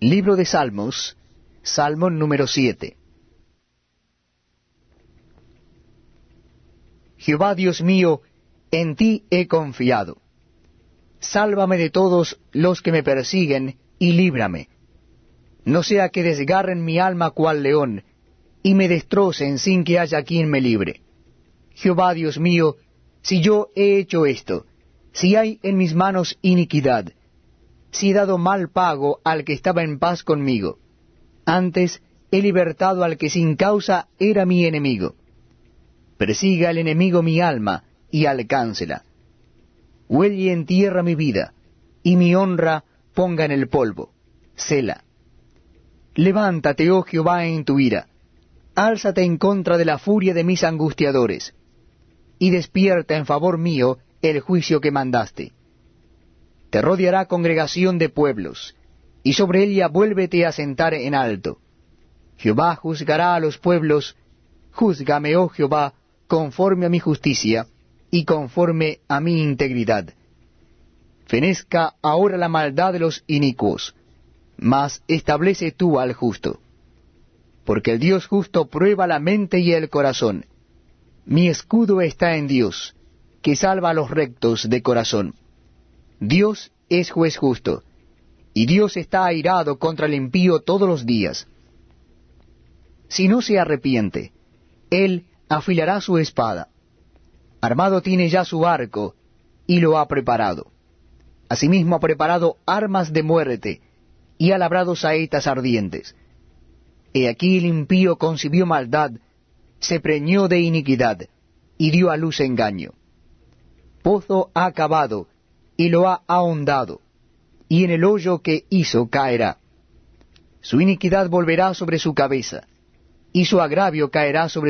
Libro de Salmos, Salmo número 7. Jehová Dios mío, en ti he confiado. Sálvame de todos los que me persiguen y líbrame. No sea que desgarren mi alma cual león, y me destrocen sin que haya quien me libre. Jehová Dios mío, si yo he hecho esto, si hay en mis manos iniquidad, si he dado mal pago al que estaba en paz conmigo, antes he libertado al que sin causa era mi enemigo. Persiga el enemigo mi alma y alcáncela. Huelle en tierra mi vida, y mi honra ponga en el polvo. Sela. Levántate, oh Jehová, en tu ira. Álzate en contra de la furia de mis angustiadores. Y despierta en favor mío el juicio que mandaste. Te rodeará congregación de pueblos, y sobre ella vuélvete a sentar en alto. Jehová juzgará a los pueblos, júzgame, oh Jehová, conforme a mi justicia, y conforme a mi integridad. Fenezca ahora la maldad de los inicuos, mas establece tú al justo. Porque el Dios justo prueba la mente y el corazón. Mi escudo está en Dios, que salva a los rectos de corazón. Dios es juez justo, y Dios está airado contra el impío todos los días. Si no se arrepiente, Él afilará su espada. Armado tiene ya su arco, y lo ha preparado. Asimismo ha preparado armas de muerte, y ha labrado saetas ardientes. He aquí el impío concibió maldad, se preñó de iniquidad, y dio a luz engaño. Pozo ha acabado, y lo ha ahondado, y en el hoyo que hizo caerá. Su iniquidad volverá sobre su cabeza, y su agravio caerá sobre